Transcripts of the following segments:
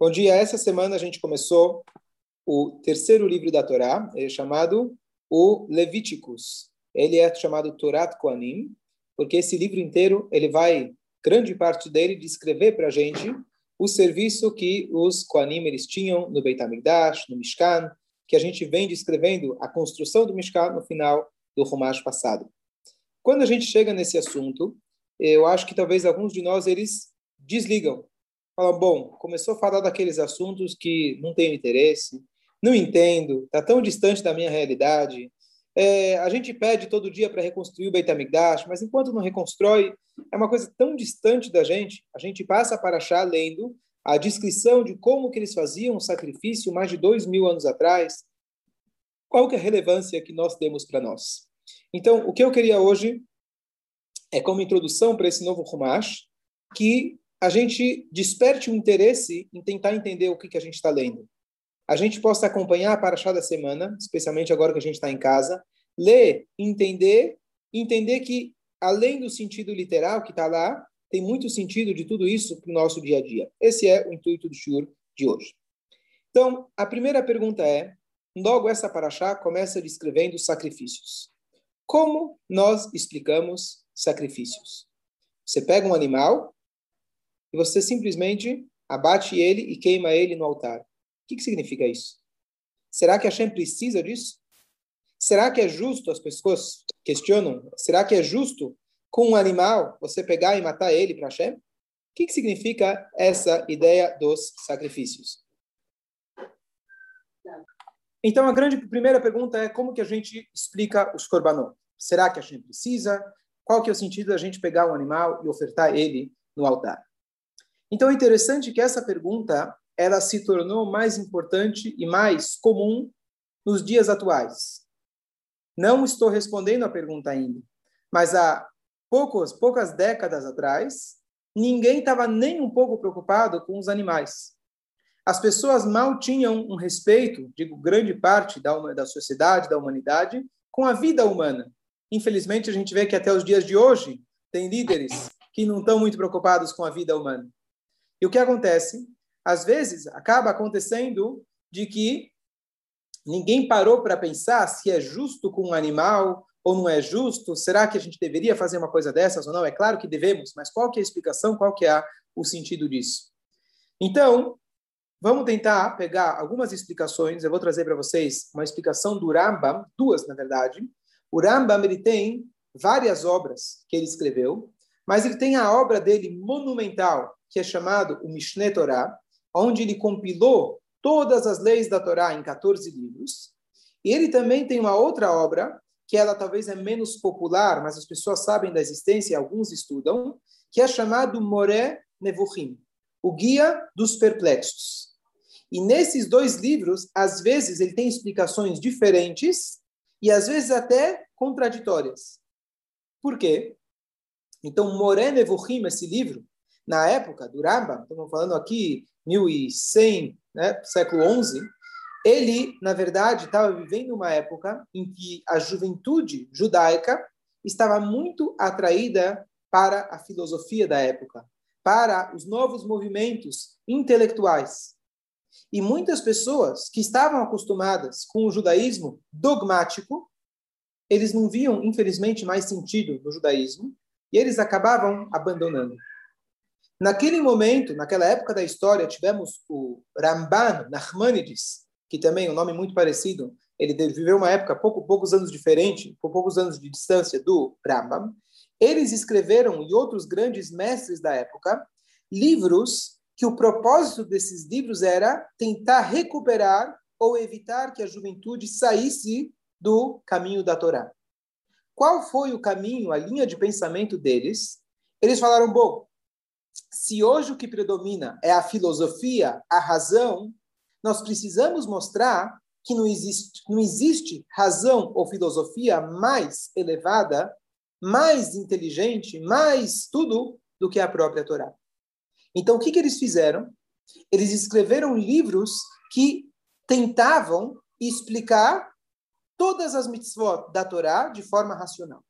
Bom dia. Essa semana a gente começou o terceiro livro da Torá, é chamado o Levíticos. Ele é chamado Torat Koanim, porque esse livro inteiro ele vai grande parte dele descrever para a gente o serviço que os Koanim eles tinham no Beit HaMikdash, no Mishkan, que a gente vem descrevendo a construção do Mishkan no final do Rumash passado. Quando a gente chega nesse assunto, eu acho que talvez alguns de nós eles desligam fala, bom, começou a falar daqueles assuntos que não tenho interesse, não entendo, está tão distante da minha realidade. É, a gente pede todo dia para reconstruir o Beit HaMikdash, mas enquanto não reconstrói, é uma coisa tão distante da gente. A gente passa para achar lendo a descrição de como que eles faziam o sacrifício mais de dois mil anos atrás. Qual que é a relevância que nós temos para nós? Então, o que eu queria hoje é como introdução para esse novo Humash, que a gente desperte o interesse em tentar entender o que, que a gente está lendo. A gente possa acompanhar a Paraxá da semana, especialmente agora que a gente está em casa, ler, entender, entender que, além do sentido literal que está lá, tem muito sentido de tudo isso para o nosso dia a dia. Esse é o intuito do Shur de hoje. Então, a primeira pergunta é, logo essa Paraxá começa descrevendo sacrifícios. Como nós explicamos sacrifícios? Você pega um animal, e você simplesmente abate ele e queima ele no altar. O que, que significa isso? Será que Hashem precisa disso? Será que é justo, as pessoas questionam, será que é justo com um animal você pegar e matar ele para Hashem? O que, que significa essa ideia dos sacrifícios? Então, a grande primeira pergunta é como que a gente explica os korbanot? Será que a gente precisa? Qual que é o sentido da gente pegar um animal e ofertar ele no altar? Então é interessante que essa pergunta ela se tornou mais importante e mais comum nos dias atuais. Não estou respondendo a pergunta ainda, mas há poucos, poucas décadas atrás, ninguém estava nem um pouco preocupado com os animais. As pessoas mal tinham um respeito, digo, grande parte da, da sociedade, da humanidade, com a vida humana. Infelizmente, a gente vê que até os dias de hoje tem líderes que não estão muito preocupados com a vida humana. E o que acontece? Às vezes, acaba acontecendo de que ninguém parou para pensar se é justo com um animal ou não é justo. Será que a gente deveria fazer uma coisa dessas ou não? É claro que devemos, mas qual que é a explicação? Qual que é o sentido disso? Então, vamos tentar pegar algumas explicações. Eu vou trazer para vocês uma explicação do Rambam, duas, na verdade. O Rambam ele tem várias obras que ele escreveu, mas ele tem a obra dele monumental, que é chamado o Mishneh Torah, onde ele compilou todas as leis da Torá em 14 livros. E ele também tem uma outra obra, que ela talvez é menos popular, mas as pessoas sabem da existência e alguns estudam, que é chamado Moré Nevuchim, o Guia dos Perplexos. E nesses dois livros, às vezes ele tem explicações diferentes e às vezes até contraditórias. Por quê? Então, Moré Nevuchim, esse livro, na época do Rambam, estamos falando aqui 1100, né, século 11, ele, na verdade, estava vivendo uma época em que a juventude judaica estava muito atraída para a filosofia da época, para os novos movimentos intelectuais. E muitas pessoas que estavam acostumadas com o judaísmo dogmático, eles não viam, infelizmente, mais sentido no judaísmo, e eles acabavam abandonando. Naquele momento, naquela época da história, tivemos o Ramban Nachmanides, que também é um nome muito parecido. Ele viveu uma época pouco, poucos anos diferente, com poucos anos de distância do Rambam. Eles escreveram, e outros grandes mestres da época, livros que o propósito desses livros era tentar recuperar ou evitar que a juventude saísse do caminho da Torá. Qual foi o caminho, a linha de pensamento deles? Eles falaram, bom, se hoje o que predomina é a filosofia, a razão, nós precisamos mostrar que não existe, não existe razão ou filosofia mais elevada, mais inteligente, mais tudo do que a própria Torá. Então, o que, que eles fizeram? Eles escreveram livros que tentavam explicar todas as mitzvot da Torá de forma racional.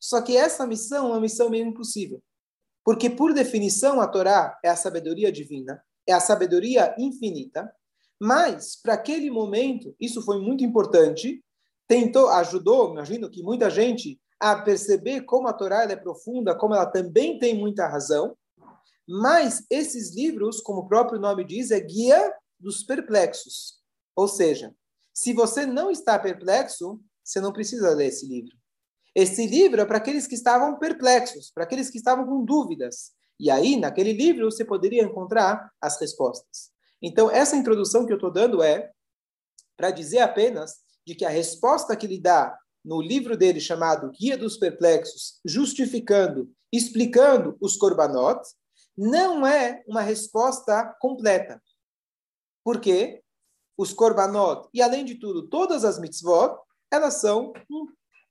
Só que essa missão é uma missão meio impossível. Porque, por definição, a Torá é a sabedoria divina, é a sabedoria infinita, mas para aquele momento, isso foi muito importante, tentou, ajudou, imagino que muita gente a perceber como a Torá é profunda, como ela também tem muita razão, mas esses livros, como o próprio nome diz, é guia dos perplexos. Ou seja, se você não está perplexo, você não precisa ler esse livro. Esse livro é para aqueles que estavam perplexos, para aqueles que estavam com dúvidas. E aí, naquele livro, você poderia encontrar as respostas. Então, essa introdução que eu estou dando é para dizer apenas de que a resposta que ele dá no livro dele chamado Guia dos Perplexos, justificando, explicando os korbanot, não é uma resposta completa. Por quê? Os korbanot, e além de tudo, todas as mitzvot, elas são um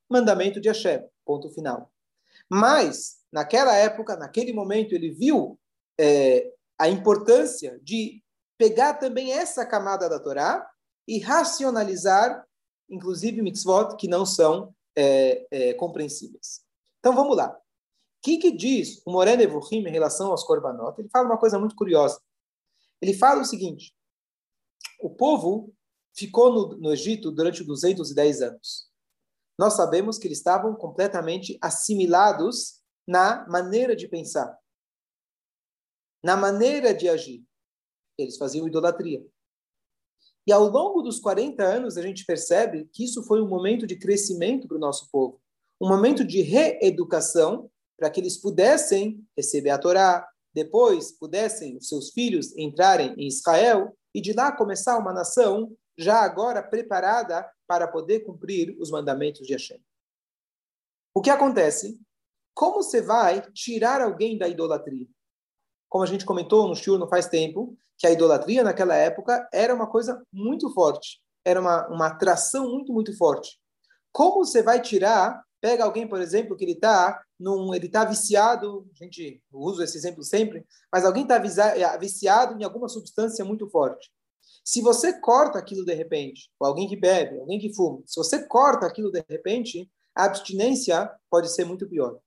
mandamento de Hashem. Ponto final. Mas, naquela época, naquele momento, ele viu é, a importância de pegar também essa camada da Torá e racionalizar, inclusive mitzvot que não são é, é, compreensíveis. Então, vamos lá. O que, que diz o Moré Nevuchim em relação aos korbanot? Ele fala uma coisa muito curiosa. Ele fala o seguinte, o povo ficou no, no Egito durante 210 anos nós sabemos que eles estavam completamente assimilados na maneira de pensar, na maneira de agir. Eles faziam idolatria. E ao longo dos 40 anos, a gente percebe que isso foi um momento de crescimento para o nosso povo, um momento de reeducação para que eles pudessem receber a Torá, depois pudessem os seus filhos entrarem em Israel e de lá começar uma nação já agora preparada para poder cumprir os mandamentos de Hashem. O que acontece? Como você vai tirar alguém da idolatria? Como a gente comentou no Shur não faz tempo, que a idolatria naquela época era uma coisa muito forte, era uma, uma atração muito, muito forte. Como você vai tirar, pega alguém, por exemplo, que ele está ele tá viciado, a gente usa esse exemplo sempre, mas alguém está viciado em alguma substância muito forte. Se você corta aquilo de repente, ou alguém que bebe, alguém que fuma, se você corta aquilo de repente, a abstinência pode ser muito pior.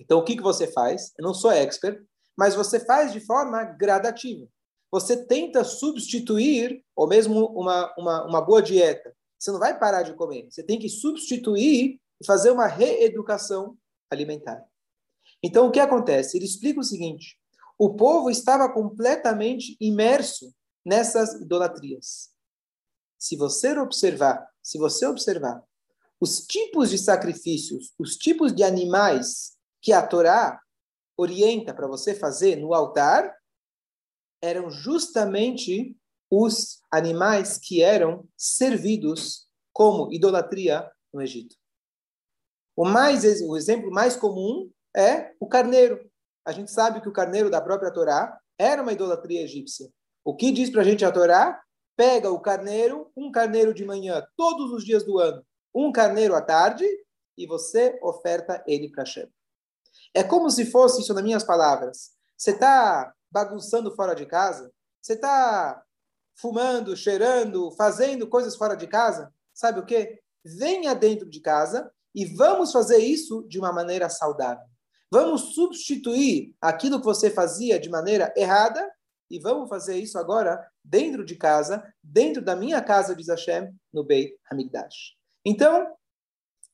Então, o que, que você faz? Eu não sou expert, mas você faz de forma gradativa. Você tenta substituir, ou mesmo uma, uma, uma boa dieta. Você não vai parar de comer. Você tem que substituir e fazer uma reeducação alimentar. Então, o que acontece? Ele explica o seguinte: o povo estava completamente imerso nessas idolatrias. Se você observar, se você observar os tipos de sacrifícios, os tipos de animais que a Torá orienta para você fazer no altar, eram justamente os animais que eram servidos como idolatria no Egito. O mais o exemplo mais comum é o carneiro. A gente sabe que o carneiro da própria Torá era uma idolatria egípcia. O que diz para a gente a Torá? Pega o carneiro, um carneiro de manhã, todos os dias do ano, um carneiro à tarde, e você oferta ele para Hashem. É como se fosse, isso nas minhas palavras, você está bagunçando fora de casa, você está fumando, cheirando, fazendo coisas fora de casa, sabe o que? Venha dentro de casa e vamos fazer isso de uma maneira saudável. Vamos substituir aquilo que você fazia de maneira errada e vamos fazer isso agora dentro de casa, dentro da minha casa, diz Hashem, no Beit Hamikdash. Então,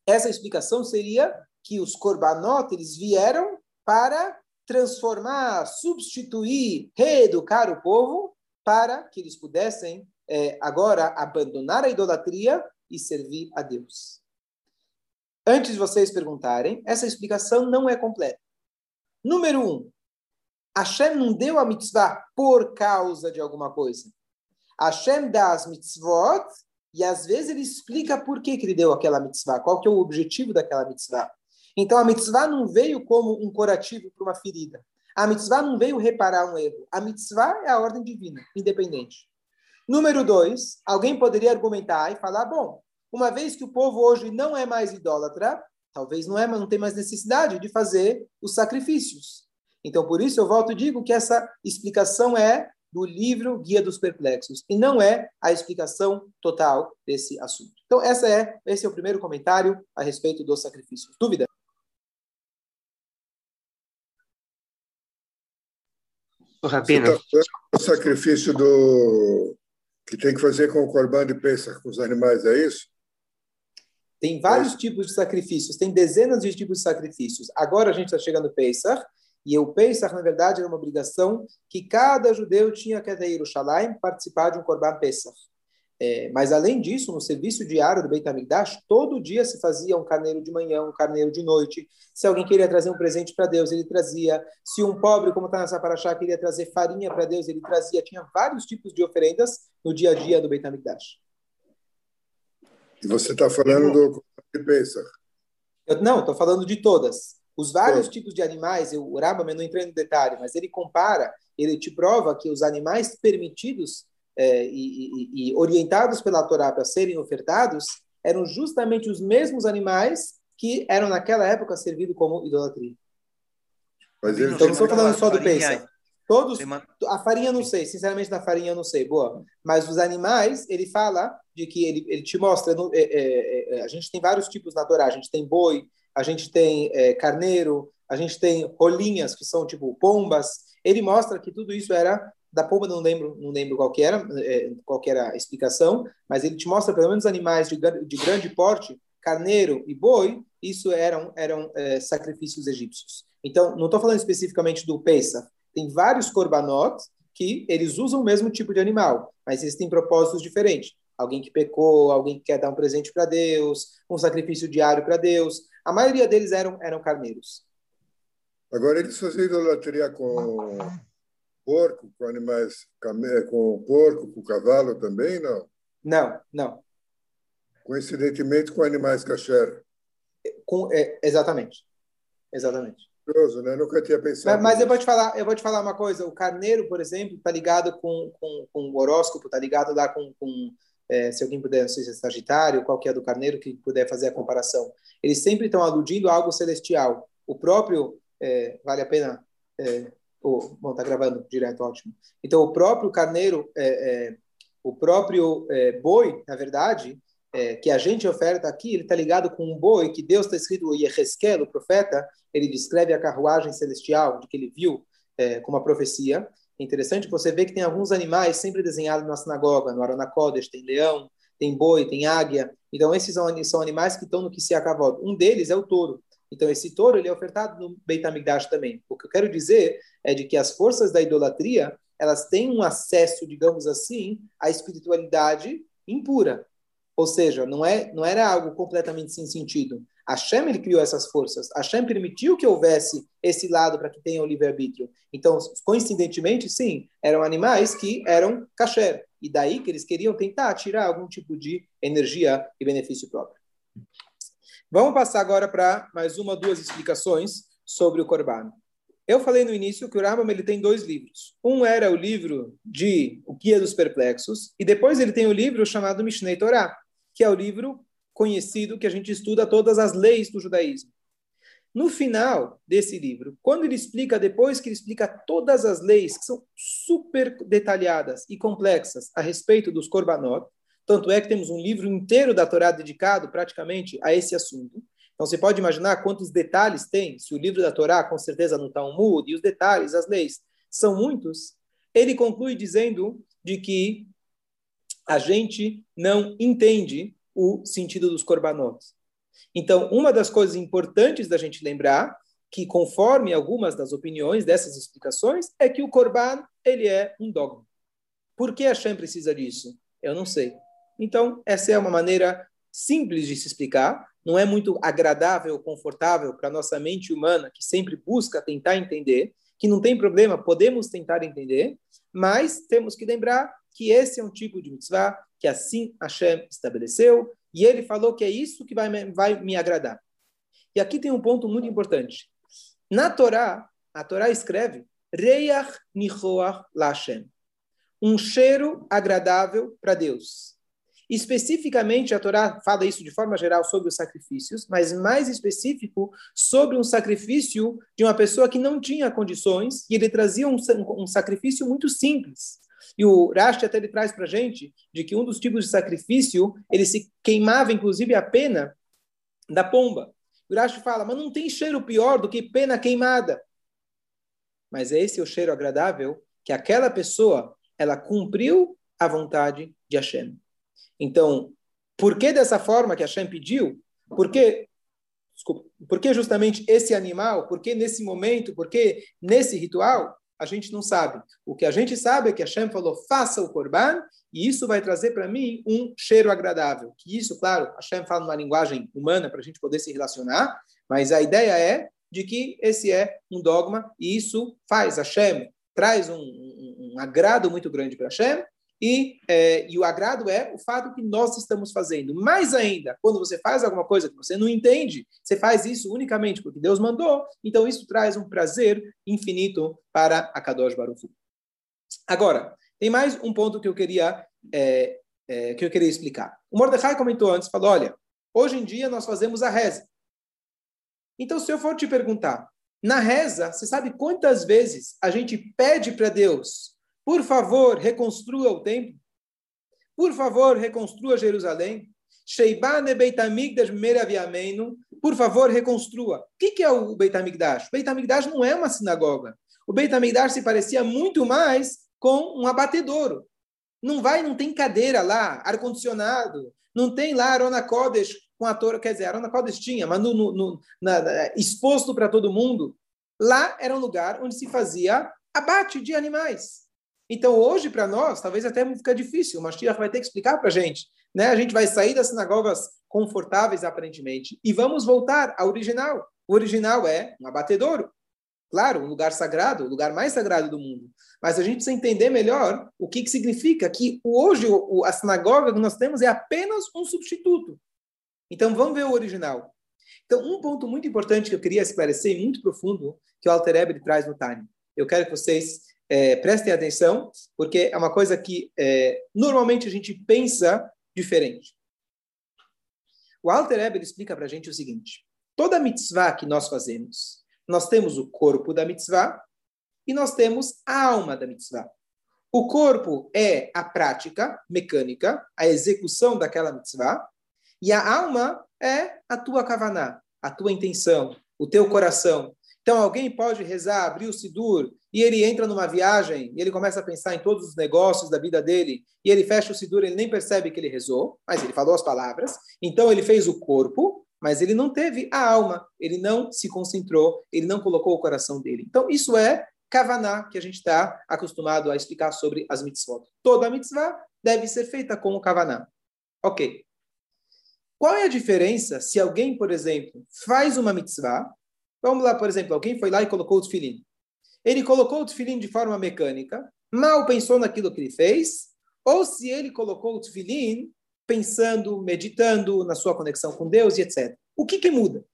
essa explicação seria que os korbanot, eles vieram para transformar, substituir, reeducar o povo para que eles pudessem é, agora abandonar a idolatria e servir a Deus. Antes de vocês perguntarem, essa explicação não é completa. Número um, Hashem não deu a mitzvah por causa de alguma coisa. Hashem dá as mitzvot e às vezes ele explica por que, que ele deu aquela mitzvah, qual que é o objetivo daquela mitzvah. Então a mitzvah não veio como um curativo para uma ferida. A mitzvah não veio reparar um erro. A mitzvah é a ordem divina, independente. Número dois, alguém poderia argumentar e falar, bom, uma vez que o povo hoje não é mais idólatra, talvez não é, não mais necessidade de fazer os sacrifícios. Então, por isso eu volto e digo que essa explicação é do livro Guia dos Perplexos e não é a explicação total desse assunto. Então, essa é, esse é o primeiro comentário a respeito dos sacrifícios. Dúvida? O Rabino. Tá o sacrifício do que tem que fazer com o corban de Pesach, com os animais, é isso? Tem vários é. tipos de sacrifícios, tem dezenas de tipos de sacrifícios. Agora a gente está chegando no Pesach, e o Pesach, na verdade, era uma obrigação que cada judeu tinha que ir a Yerushalayim participar de um Corban Pesach. É, mas, além disso, no serviço diário do Beit HaMikdash, todo dia se fazia um carneiro de manhã, um carneiro de noite. Se alguém queria trazer um presente para Deus, ele trazia. Se um pobre, como está nessa paraxá, queria trazer farinha para Deus, ele trazia. Tinha vários tipos de oferendas no dia a dia do Beit HaMikdash. E você está falando do Pesach? Eu, não, estou falando de todas. Os vários Sim. tipos de animais, eu, o Rambam não entrei no detalhe, mas ele compara, ele te prova que os animais permitidos é, e, e, e, orientados pela Torá para serem ofertados eram justamente os mesmos animais que eram naquela época servidos como idolatria. Mas então, não estou falando só do peixe. Todos, a farinha não sei, sinceramente da farinha eu não sei, boa. Mas os animais, ele fala de que ele, ele te mostra, no, é, é, é, a gente tem vários tipos na Torá, a gente tem boi, a gente tem é, carneiro, a gente tem rolinhas, que são tipo pombas. Ele mostra que tudo isso era da pomba, não lembro, não lembro qual era, é, qual era a explicação, mas ele te mostra pelo menos animais de, de grande porte, carneiro e boi, isso eram, eram é, sacrifícios egípcios. Então, não estou falando especificamente do Pesach, tem vários korbanot que eles usam o mesmo tipo de animal, mas eles têm propósitos diferentes. Alguém que pecou, alguém que quer dar um presente para Deus, um sacrifício diário para Deus. A maioria deles eram, eram carneiros. Agora, eles faziam idolatria com porco, com animais, com porco, com cavalo também, não? Não, não. Coincidentemente com animais kasher. Com, é, exatamente. Exatamente. Curioso, né? Nunca tinha pensado. Mas, mas eu vou te falar, eu vou te falar uma coisa. O carneiro, por exemplo, está ligado com, com, com o horóscopo, está ligado lá com, com é, se alguém puder, não se é Sagitário, qual que é do carneiro, que puder fazer a comparação. Eles sempre estão aludindo a algo celestial. O próprio, é, vale a pena, é, oh, bom, tá gravando direto, ótimo. Então, o próprio carneiro, é, é, o próprio é, boi, na verdade, que a gente oferta aqui, ele está ligado com um boi que Deus está escrito, Yeheskel, o profeta, ele descreve a carruagem celestial, de que ele viu com uma profecia, é interessante você ver que tem alguns animais sempre desenhados na sinagoga, no Arona Kodesh, tem leão, tem boi, tem águia. Então, esses são animais que estão no que se acabou. Um deles é o touro. Então, esse touro ele é ofertado no Beit HaMikdash também. O que eu quero dizer é de que as forças da idolatria, elas têm um acesso, digamos assim, à espiritualidade impura. Ou seja, não, é, não era algo completamente sem sentido. Hashem ele criou essas forças. Hashem permitiu que houvesse esse lado para que tenha o livre-arbítrio. Então, coincidentemente, sim, eram animais que eram kasher. E daí que eles queriam tentar tirar algum tipo de energia e benefício próprio. Vamos passar agora para mais uma, duas explicações sobre o Corban. Eu falei no início que o Rambam ele tem dois livros. Um era o livro de O Guia dos Perplexos, e depois ele tem o livro chamado Mishnei Torah, que é o livro conhecido que a gente estuda todas as leis do judaísmo. No final desse livro, quando ele explica, depois que ele explica todas as leis, que são super detalhadas e complexas a respeito dos korbanot, tanto é que temos um livro inteiro da Torá dedicado praticamente a esse assunto. Então você pode imaginar quantos detalhes tem, se o livro da Torá, com certeza no Talmud, e os detalhes, as leis, são muitos. Ele conclui dizendo de que a gente não entende o sentido dos corbanotes. Então, uma das coisas importantes da gente lembrar que conforme algumas das opiniões dessas explicações é que o corban ele é um dogma. Por que Hashem precisa disso? Eu não sei. Então, essa é uma maneira simples de se explicar, não é muito agradável, confortável para nossa mente humana, que sempre busca tentar entender, que não tem problema, podemos tentar entender, mas temos que lembrar que esse é um tipo de mitzvah que assim Hashem estabeleceu, e ele falou que é isso que vai me, vai me agradar. E aqui tem um ponto muito importante. Na Torá, a Torá escreve Reiach Nichoach Lashem, um cheiro agradável para Deus. Especificamente, a Torá fala isso de forma geral sobre os sacrifícios, mas mais específico sobre um sacrifício de uma pessoa que não tinha condições, e ele trazia um, um sacrifício muito simples. E o Rashi até ele traz para a gente de que um dos tipos de sacrifício, ele se queimava, inclusive, a pena da pomba. O Rashi fala, mas não tem cheiro pior do que pena queimada. Mas esse é o cheiro agradável que aquela pessoa ela cumpriu a vontade de Hashem. Então, por que dessa forma que Hashem pediu? Por que, desculpa, por que justamente esse animal? Por que nesse momento? Por que nesse ritual? A gente não sabe. O que a gente sabe é que Hashem falou, faça o korban, e isso vai trazer para mim um cheiro agradável. Que isso, claro, Hashem fala numa linguagem humana para a gente poder se relacionar, mas a ideia é de que esse é um dogma, e isso faz Hashem, traz um, um, um agrado muito grande para Hashem, e, é, e o agrado é o fato que nós estamos fazendo. Mais ainda, quando você faz alguma coisa que você não entende, você faz isso unicamente porque Deus mandou, então isso traz um prazer infinito para a Kadosh Baruch Agora, tem mais um ponto que eu queria é, é, que eu queria explicar. O Mordecai comentou antes, falou, olha, hoje em dia nós fazemos a reza. Então, se eu for te perguntar, na reza, você sabe quantas vezes a gente pede para Deus por favor, reconstrua o templo. Por favor, reconstrua Jerusalém. Sheibane Beitamigdash Meraviamenu. Por favor, reconstrua. O que é o Beitamigdash? O Beitamigdash não é uma sinagoga. O Beitamigdash se parecia muito mais com um abatedouro. Não vai, não tem cadeira lá, ar-condicionado. Não tem lá Arona Kodesh com a torre. Quer dizer, Arona Kodesh tinha, mas no, no, no na, exposto para todo mundo. Lá era um lugar onde se fazia abate de animais. Então, hoje, para nós, talvez até fica difícil. O Mashiach vai ter que explicar para a gente. Né? A gente vai sair das sinagogas confortáveis, aparentemente, e vamos voltar ao original. O original é um abatedouro. Claro, um lugar sagrado, o lugar mais sagrado do mundo. Mas a gente precisa entender melhor o que, que significa que hoje a sinagoga que nós temos é apenas um substituto. Então, vamos ver o original. Então, um ponto muito importante que eu queria esclarecer, muito profundo, que o Alter Eber traz no Tânia. Eu quero que vocês é, prestem atenção, porque é uma coisa que é, normalmente a gente pensa diferente. O Alter Eber explica para a gente o seguinte: toda mitzvah que nós fazemos, nós temos o corpo da mitzvah e nós temos a alma da mitzvah. O corpo é a prática mecânica, a execução daquela mitzvah, e a alma é a tua kavaná, a tua intenção, o teu coração, então, alguém pode rezar, abrir o Sidur, e ele entra numa viagem, e ele começa a pensar em todos os negócios da vida dele, e ele fecha o Sidur, ele nem percebe que ele rezou, mas ele falou as palavras. Então, ele fez o corpo, mas ele não teve a alma, ele não se concentrou, ele não colocou o coração dele. Então, isso é Kavaná, que a gente está acostumado a explicar sobre as mitzvot. Toda mitzvah deve ser feita com o Kavaná. Ok. Qual é a diferença se alguém, por exemplo, faz uma mitzvah, Vamos lá, por exemplo, alguém foi lá e colocou o tefilim. Ele colocou o tefilim de forma mecânica, mal pensou naquilo que ele fez, ou se ele colocou o tefilim pensando, meditando na sua conexão com Deus e etc. O que, que muda?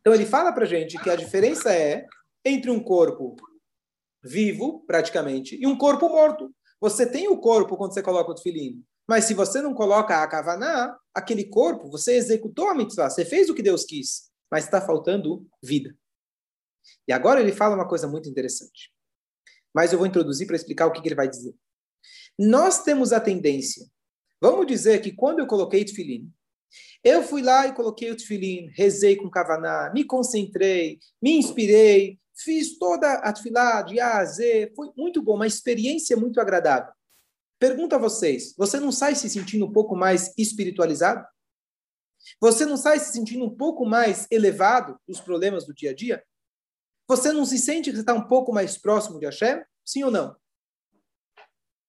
Então ele fala para gente que a diferença é entre um corpo vivo, praticamente, e um corpo morto. Você tem o corpo quando você coloca o tefilim, mas se você não coloca a kavaná, aquele corpo, você executou a mitzvah, você fez o que Deus quis mas está faltando vida. E agora ele fala uma coisa muito interessante. Mas eu vou introduzir para explicar o que, que ele vai dizer. Nós temos a tendência, vamos dizer que quando eu coloquei tefilim, eu fui lá e coloquei o tefilim, rezei com kavaná, me concentrei, me inspirei, fiz toda a tefilá de A a Z, foi muito bom, uma experiência muito agradável. Pergunto a vocês, você não sai se sentindo um pouco mais espiritualizado? Você não sai se sentindo um pouco mais elevado dos problemas do dia a dia? Você não se sente que você está um pouco mais próximo de Hashem? Sim ou não?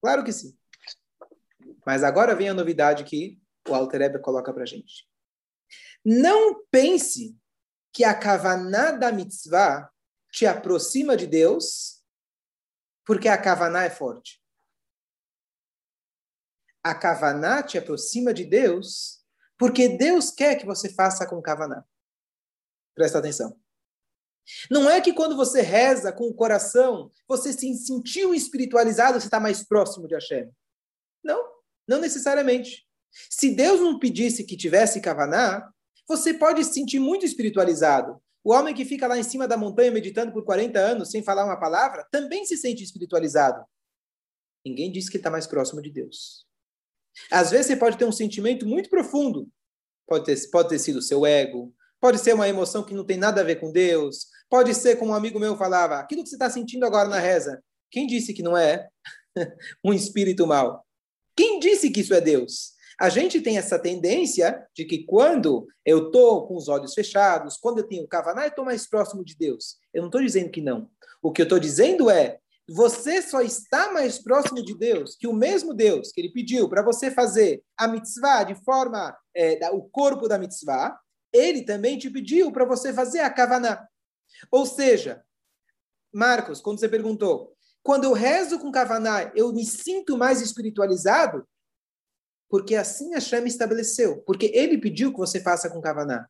Claro que sim. Mas agora vem a novidade que o Alter Eber coloca para gente. Não pense que a Kavaná da mitzvah te aproxima de Deus porque a Kavaná é forte. A Kavaná te aproxima de Deus porque Deus quer que você faça com Kavaná. Presta atenção. Não é que quando você reza com o coração, você se sentiu espiritualizado, você está mais próximo de Hashem. Não, não necessariamente. Se Deus não pedisse que tivesse Kavaná, você pode se sentir muito espiritualizado. O homem que fica lá em cima da montanha meditando por 40 anos sem falar uma palavra, também se sente espiritualizado. Ninguém diz que está mais próximo de Deus. Às vezes você pode ter um sentimento muito profundo. Pode ter, pode ter sido o seu ego, pode ser uma emoção que não tem nada a ver com Deus, pode ser, como um amigo meu falava, aquilo que você está sentindo agora na reza. Quem disse que não é um espírito mau? Quem disse que isso é Deus? A gente tem essa tendência de que quando eu estou com os olhos fechados, quando eu tenho kavaná, eu estou mais próximo de Deus. Eu não estou dizendo que não. O que eu estou dizendo é, você só está mais próximo de Deus que o mesmo Deus que ele pediu para você fazer a mitzvah de forma, é, da, o corpo da mitzvah, ele também te pediu para você fazer a kavaná. Ou seja, Marcos, quando você perguntou, quando eu rezo com kavaná, eu me sinto mais espiritualizado? Porque assim Hashem estabeleceu. Porque ele pediu que você faça com Kavaná.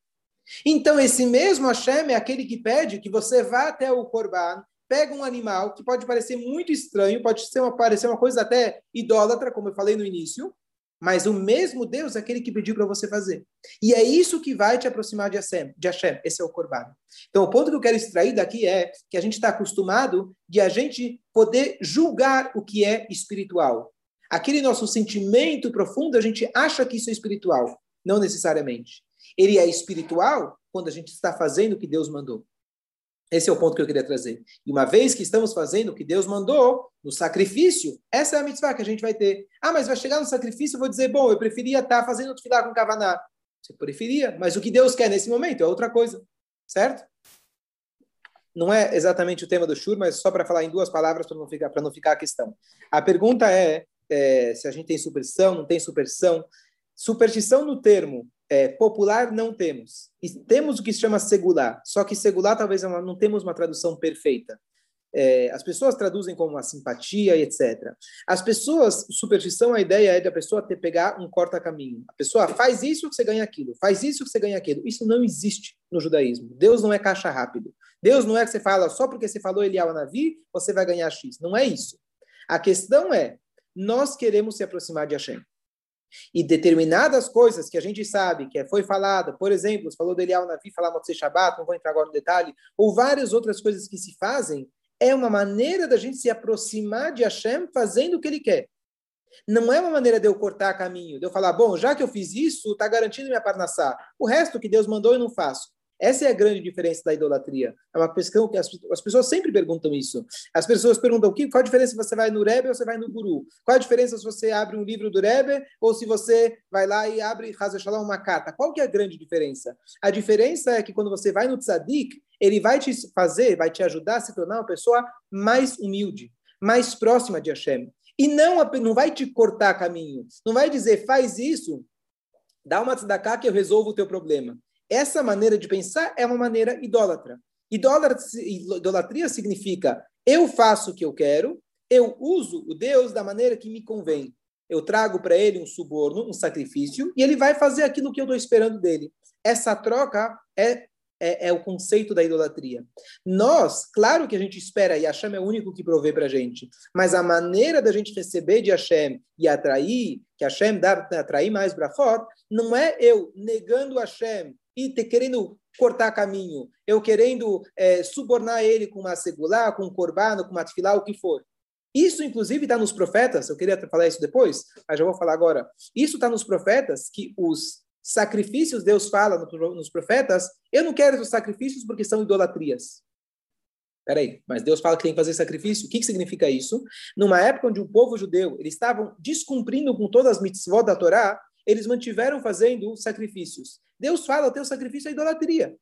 Então, esse mesmo Hashem é aquele que pede que você vá até o Corban, pega um animal que pode parecer muito estranho, pode ser uma, parecer uma coisa até idólatra, como eu falei no início, mas o mesmo Deus é aquele que pediu para você fazer. E é isso que vai te aproximar de Hashem, de Hashem. Esse é o Corban. Então, o ponto que eu quero extrair daqui é que a gente está acostumado de a gente poder julgar o que é espiritual aquele nosso sentimento profundo, a gente acha que isso é espiritual. Não necessariamente. Ele é espiritual quando a gente está fazendo o que Deus mandou. Esse é o ponto que eu queria trazer. E uma vez que estamos fazendo o que Deus mandou, no sacrifício, essa é a mitzvah que a gente vai ter. Ah, mas vai chegar no sacrifício, eu vou dizer, bom, eu preferia estar fazendo filar com kavaná. Você preferia, mas o que Deus quer nesse momento é outra coisa, certo? Não é exatamente o tema do Shur, mas só para falar em duas palavras para não ficar não ficar a questão. A pergunta é é, se a gente tem superstição, não tem superstição. Superstição no termo é, popular não temos. E temos o que se chama segular, só que segular talvez não temos uma tradução perfeita. É, as pessoas traduzem como uma simpatia e etc. As pessoas, superstição, a ideia é de a pessoa ter pegar um corta-caminho. A pessoa faz isso que você ganha aquilo, faz isso que você ganha aquilo. Isso não existe no judaísmo. Deus não é caixa rápido. Deus não é que você fala só porque você falou Elial Navi, você vai ganhar X. Não é isso. A questão é, nós queremos se aproximar de Hashem. E determinadas coisas que a gente sabe que foi falada, por exemplo, falou de Elial Navi, falar Motzei Shabbat, não vou entrar agora no detalhe, ou várias outras coisas que se fazem, é uma maneira da gente se aproximar de Hashem fazendo o que ele quer. Não é uma maneira de eu cortar caminho, de eu falar, bom, já que eu fiz isso, está garantindo minha parnassá. O resto que Deus mandou eu não faço. Essa é a grande diferença da idolatria. É uma questão que as, as pessoas sempre perguntam isso. As pessoas perguntam que, qual a diferença se você vai no Rebbe ou você vai no Guru? Qual a diferença se você abre um livro do Rebbe ou se você vai lá e abre Shalom, uma carta? Qual que é a grande diferença? A diferença é que quando você vai no Tzadik, ele vai te fazer, vai te ajudar a se tornar uma pessoa mais humilde, mais próxima de Hashem. E não, não vai te cortar caminho. Não vai dizer, faz isso, dá uma tzedakah que eu resolvo o teu problema. Essa maneira de pensar é uma maneira idólatra. Idolatria significa eu faço o que eu quero, eu uso o Deus da maneira que me convém. Eu trago para ele um suborno, um sacrifício, e ele vai fazer aquilo que eu estou esperando dele. Essa troca é, é, é, o conceito da idolatria. Nós, claro que a gente espera, e Hashem é o único que provê para a gente, mas a maneira da gente receber de Hashem e atrair, que Hashem dá atrair mais para fora, não é eu negando Hashem e te, querendo cortar caminho, eu querendo é, subornar ele com uma segulá, com um corbano, com uma tefilá, o que for. Isso, inclusive, está nos profetas, eu queria falar isso depois, mas já vou falar agora. Isso está nos profetas, que os sacrifícios, Deus fala nos profetas, eu não quero os sacrifícios porque são idolatrias. Peraí, mas Deus fala que tem que fazer sacrifício? O que, que significa isso? Numa época onde o povo judeu, eles estavam descumprindo com todas as mitzvot da Torá, eles mantiveram fazendo sacrifícios. Deus fala, o teu sacrifício é idolatria.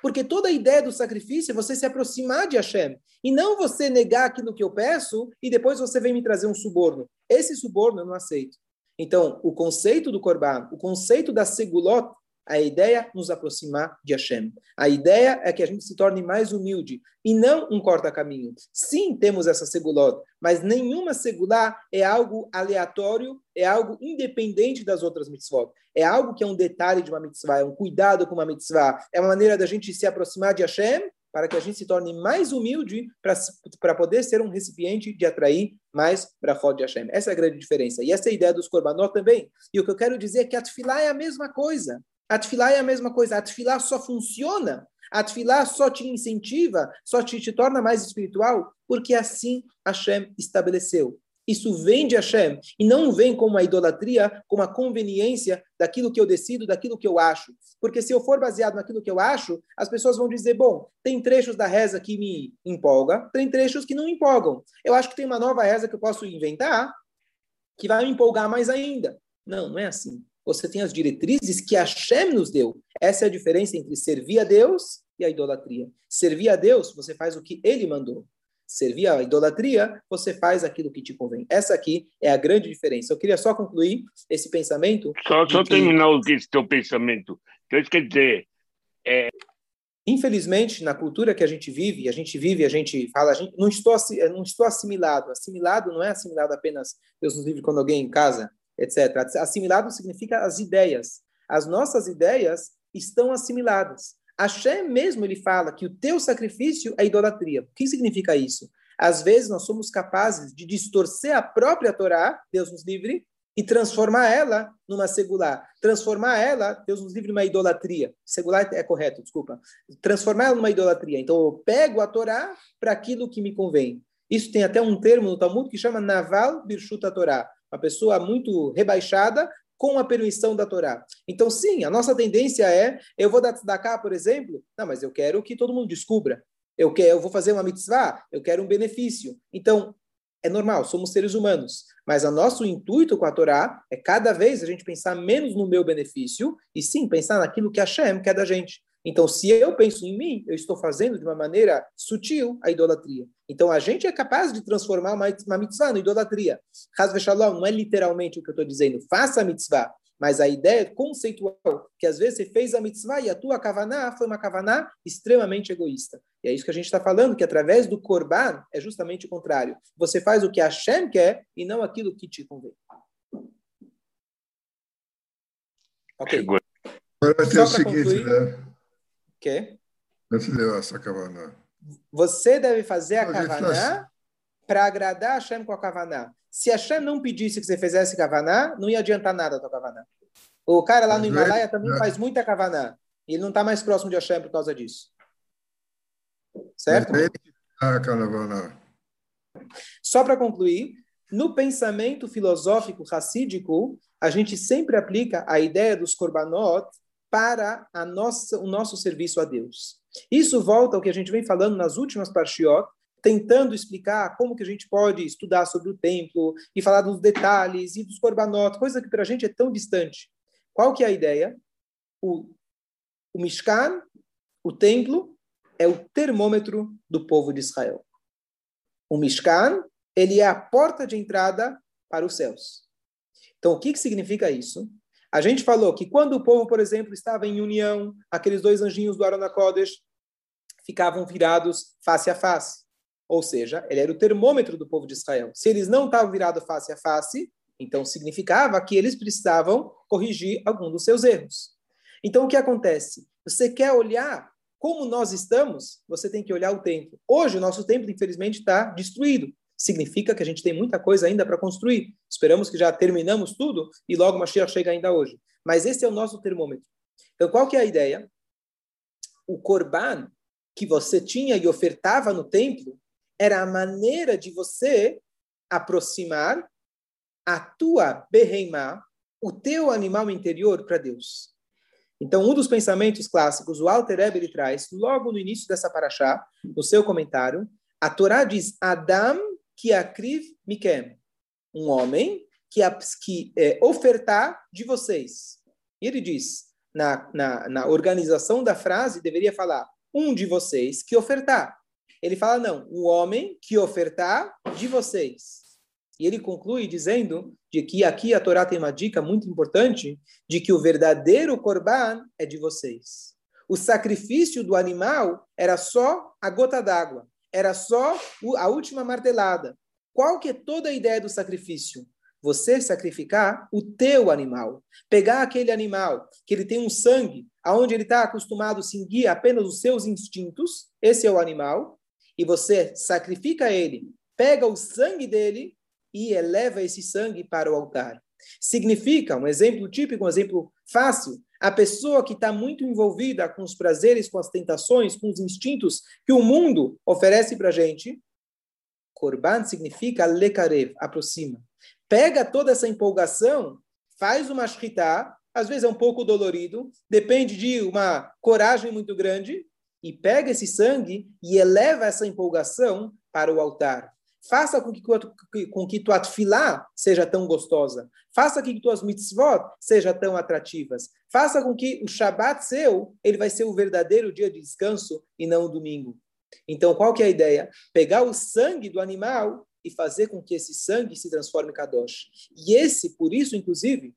Porque toda a ideia do sacrifício é você se aproximar de Hashem. E não você negar aquilo que eu peço e depois você vem me trazer um suborno. Esse suborno eu não aceito. Então, o conceito do Corban, o conceito da Segulot, a ideia nos aproximar de Hashem. A ideia é que a gente se torne mais humilde e não um corta-caminho. Sim, temos essa segulot, mas nenhuma segulá é algo aleatório, é algo independente das outras mitzvot. É algo que é um detalhe de uma mitzvah, é um cuidado com uma mitzvah, é uma maneira da gente se aproximar de Hashem para que a gente se torne mais humilde para poder ser um recipiente de atrair mais brachot de Hashem. Essa é a grande diferença. E essa é a ideia dos korbanot também. E o que eu quero dizer é que a tefilá é a mesma coisa. A tefilá é a mesma coisa. A tefilá só funciona, a tefilá só te incentiva, só te, te torna mais espiritual, porque assim Hashem estabeleceu. Isso vem de Hashem e não vem como uma idolatria, como a conveniência daquilo que eu decido, daquilo que eu acho. Porque se eu for baseado naquilo que eu acho, as pessoas vão dizer: bom, tem trechos da reza que me empolga, tem trechos que não empolgam. Eu acho que tem uma nova reza que eu posso inventar que vai me empolgar mais ainda. Não, não é assim. Você tem as diretrizes que Hashem nos deu. Essa é a diferença entre servir a Deus e a idolatria. Servir a Deus, você faz o que ele mandou servir a idolatria, você faz aquilo que te convém. Essa aqui é a grande diferença. Eu queria só concluir esse pensamento. Só, só que... terminar o que teu pensamento. Então, isso quer dizer. É... Infelizmente, na cultura que a gente vive, a gente vive, a gente fala, a gente, não, estou, não estou assimilado. Assimilado não é assimilado apenas, Deus nos livre, quando alguém em casa, etc. Assimilado significa as ideias. As nossas ideias estão assimiladas. Hashem mesmo ele fala que o teu sacrifício é idolatria. O que significa isso? Às vezes nós somos capazes de distorcer a própria Torá, Deus nos livre, e transformar ela numa secular. Transformar ela, Deus nos livre, numa idolatria. Secular é correto, desculpa. Transformar ela numa idolatria. Então eu pego a Torá para aquilo que me convém. Isso tem até um termo no Talmud que chama Naval Birshut Torá. Uma pessoa muito rebaixada com a permissão da Torá. Então, sim, a nossa tendência é, eu vou dar cá, por exemplo, não, mas eu quero que todo mundo descubra. Eu quero, eu vou fazer uma mitzvah, eu quero um benefício. Então, é normal, somos seres humanos. Mas o nosso intuito com a Torá é cada vez a gente pensar menos no meu benefício e sim pensar naquilo que Hashem quer da gente. Então, se eu penso em mim, eu estou fazendo de uma maneira sutil a idolatria. Então, a gente é capaz de transformar uma, mitzvah na idolatria. Hasve Shalom não é literalmente o que eu estou dizendo, faça a mitzvah. Mas a ideia conceitual, que às vezes você fez a mitzvah e a tua kavaná foi uma kavaná extremamente egoísta. E é isso que a gente está falando, que através do korban é justamente o contrário. Você faz o que Hashem quer e não aquilo que te convém. Ok. Agora tem o seguinte, concluir, né? Quê? Você deve fazer a kavaná para agradar a Hashem com a kavaná. Se a Hashem não pedisse que você fizesse kavaná, não ia adiantar nada a tua kavaná. O cara lá no Himalaia também faz muita kavaná. E ele não está mais próximo de Hashem por causa disso. Certo? Só para concluir, no pensamento filosófico racídico, a gente sempre aplica a ideia dos korbanot para a nossa, o nosso serviço a Deus. Isso volta ao que a gente vem falando nas últimas parshiot, tentando explicar como que a gente pode estudar sobre o templo e falar dos detalhes e dos korbanot, coisa que para a gente é tão distante. Qual que é a ideia? O, o Mishkan, o templo, é o termômetro do povo de Israel. O Mishkan, ele é a porta de entrada para os céus. Então, o que, que significa isso? A gente falou que quando o povo, por exemplo, estava em união, aqueles dois anjinhos do Arona Kodesh ficavam virados face a face. Ou seja, ele era o termômetro do povo de Israel. Se eles não estavam virados face a face, então significava que eles precisavam corrigir algum dos seus erros. Então o que acontece? Você quer olhar como nós estamos, você tem que olhar o templo. Hoje o nosso templo, infelizmente, está destruído significa que a gente tem muita coisa ainda para construir. Esperamos que já terminamos tudo e logo Mashiach chega ainda hoje. Mas esse é o nosso termômetro. Então, qual que é a ideia? O korban que você tinha e ofertava no templo era a maneira de você aproximar a tua beheimá, o teu animal interior para Deus. Então, um dos pensamentos clássicos, o Alter ele traz, logo no início dessa paraxá, no seu comentário, a Torá diz Adam que akriv mikem, um homem que, que é, ofertar de vocês. E ele diz, na, na, na organização da frase, deveria falar um de vocês que ofertar. Ele fala, não, o homem que ofertar de vocês. E ele conclui dizendo de que aqui a Torá tem uma dica muito importante de que o verdadeiro korban é de vocês. O sacrifício do animal era só a gota d'água era só a última martelada. Qual que é toda a ideia do sacrifício? Você sacrificar o teu animal. Pegar aquele animal que ele tem um sangue, aonde ele está acostumado a seguir apenas os seus instintos, esse é o animal, e você sacrifica ele, pega o sangue dele e eleva esse sangue para o altar. Significa, um exemplo típico, um exemplo fácil, a pessoa que está muito envolvida com os prazeres, com as tentações, com os instintos que o mundo oferece para a gente, Korban significa lekarev, aproxima. Pega toda essa empolgação, faz uma shritá, às vezes é um pouco dolorido, depende de uma coragem muito grande, e pega esse sangue e eleva essa empolgação para o altar. Faça com que, com que tua tefilá seja tão gostosa. Faça com que tuas mitzvot sejam tão atrativas. Faça com que o Shabat seu, ele vai ser o verdadeiro dia de descanso e não o domingo. Então, qual que é a ideia? Pegar o sangue do animal e fazer com que esse sangue se transforme em Kadosh. E esse, por isso, inclusive,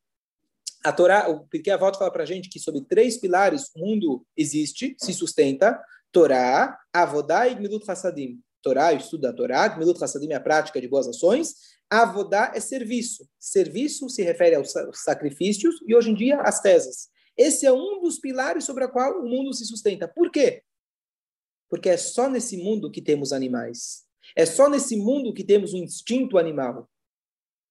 a Torá, o Pirkei Avot fala para a gente que sobre três pilares o mundo existe, se sustenta, Torá, Avodá e Milut Hassadim. Torá, o estudo da Torá, Milut Hassadim é a prática de boas ações, Avodá é serviço. Serviço se refere aos sacrifícios e, hoje em dia, às teses. Esse é um dos pilares sobre o qual o mundo se sustenta. Por quê? Porque é só nesse mundo que temos animais. É só nesse mundo que temos um instinto animal.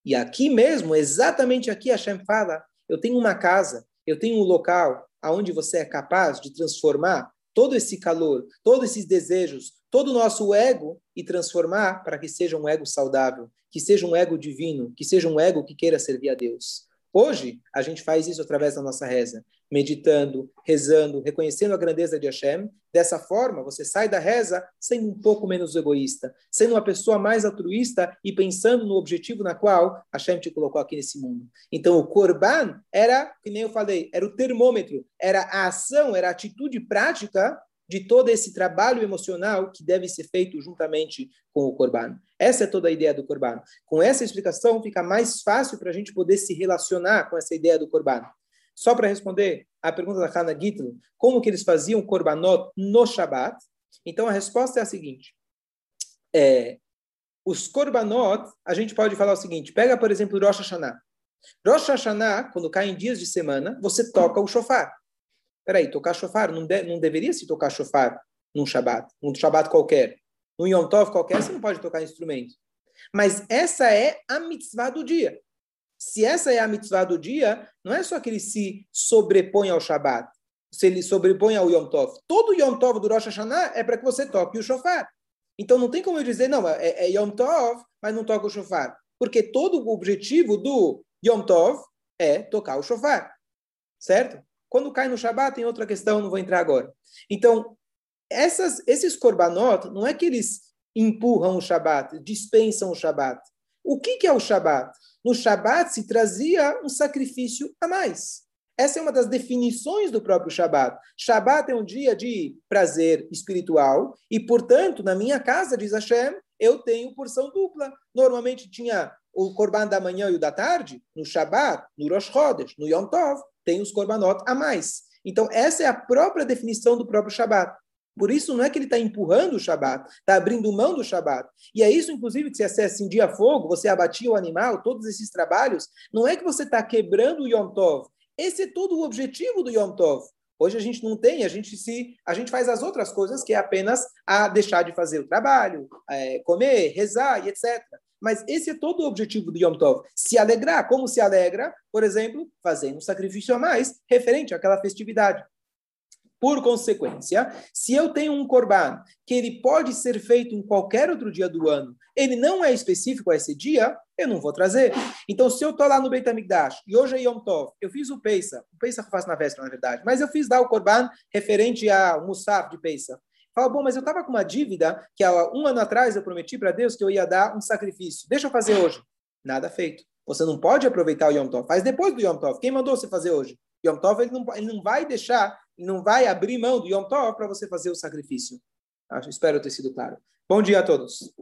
E aqui mesmo, exatamente aqui, a Hashem fala: eu tenho uma casa, eu tenho um local aonde você é capaz de transformar todo esse calor, todos esses desejos, todo o nosso ego e transformar para que seja um ego saudável, que seja um ego divino, que seja um ego que queira servir a Deus. Hoje, a gente faz isso através da nossa reza, meditando, rezando, reconhecendo a grandeza de Hashem. Dessa forma, você sai da reza sendo um pouco menos egoísta, sendo uma pessoa mais altruísta e pensando no objetivo na qual Hashem te colocou aqui nesse mundo. Então, o Korban era, que nem eu falei, era o termômetro, era a ação, era a atitude prática de todo esse trabalho emocional que deve ser feito juntamente com o Corban. Essa é toda a ideia do Corban. Com essa explicação, fica mais fácil para a gente poder se relacionar com essa ideia do Corban. Só para responder a pergunta da Hannah Gittel, como que eles faziam Korbanot no Shabat? Então, a resposta é a seguinte. É, os Korbanot, a gente pode falar o seguinte, pega, por exemplo, Rosh Hashanah. Rosh Hashanah, quando cai em dias de semana, você toca o shofar. Peraí, tocar shofar, não, de, não deveria se tocar shofar num Shabat, num Shabat qualquer. Num Yom Tov qualquer, você não pode tocar instrumento. Mas essa é a mitzvah do dia. Se essa é a mitzvah do dia, não é só que ele se sobrepõe ao Shabat, se ele sobrepõe ao Yom Tov. Todo Yom Tov do Rosh Hashanah é para que você toque o shofar. Então não tem como eu dizer, não, é, é Yom Tov, mas não toca o shofar. Porque todo o objetivo do Yom Tov é tocar o shofar. Certo? Quando cai no Shabat, tem outra questão, não vou entrar agora. Então, essas, esses korbanot, não é que eles empurram o Shabat, dispensam o Shabat. O que, é o Shabat? No Shabat se trazia um sacrifício a mais. Essa é uma das definições do próprio Shabat. Shabat é um dia de prazer espiritual e, portanto, na minha casa, diz Hashem, eu tenho porção dupla. Normalmente tinha o Korban da manhã e o da tarde, no Shabat, no Rosh Chodesh, no Yom Tov tem os korbanot a mais. Então, essa é a própria definição do próprio Shabat. Por isso, não é que ele está empurrando o Shabat, está abrindo mão do Shabat. E é isso, inclusive, que se acendia fogo, você abatia o animal, todos esses trabalhos, não é que você está quebrando o Yom Tov. Esse é todo o objetivo do Yom Tov. Hoje a gente não tem, a gente se, a gente faz as outras coisas que é apenas a deixar de fazer o trabalho, é, comer, rezar e etc. Mas esse é todo o objetivo do Yom Tov. Se alegrar. Como se alegra? Por exemplo, fazendo um sacrifício a mais referente àquela festividade. Por consequência, se eu tenho um korban que ele pode ser feito em qualquer outro dia do ano, ele não é específico a esse dia, eu não vou trazer. Então, se eu estou lá no Beit HaMikdash e hoje é Yom Tov, eu fiz o Peisa, o Peisa eu faço na véspera, na verdade, mas eu fiz dar o korban referente ao Musaf de Peisa. Fala, bom, mas eu estava com uma dívida que há um ano atrás eu prometi para Deus que eu ia dar um sacrifício. Deixa eu fazer hoje. Nada feito. Você não pode aproveitar o Yom Tov. Faz depois do Yom Tov. Quem mandou você fazer hoje? Yom Tov, ele não, ele não vai deixar, não vai abrir mão do Yom Tov para você fazer o sacrifício. Acho, espero ter sido claro. Bom dia a todos.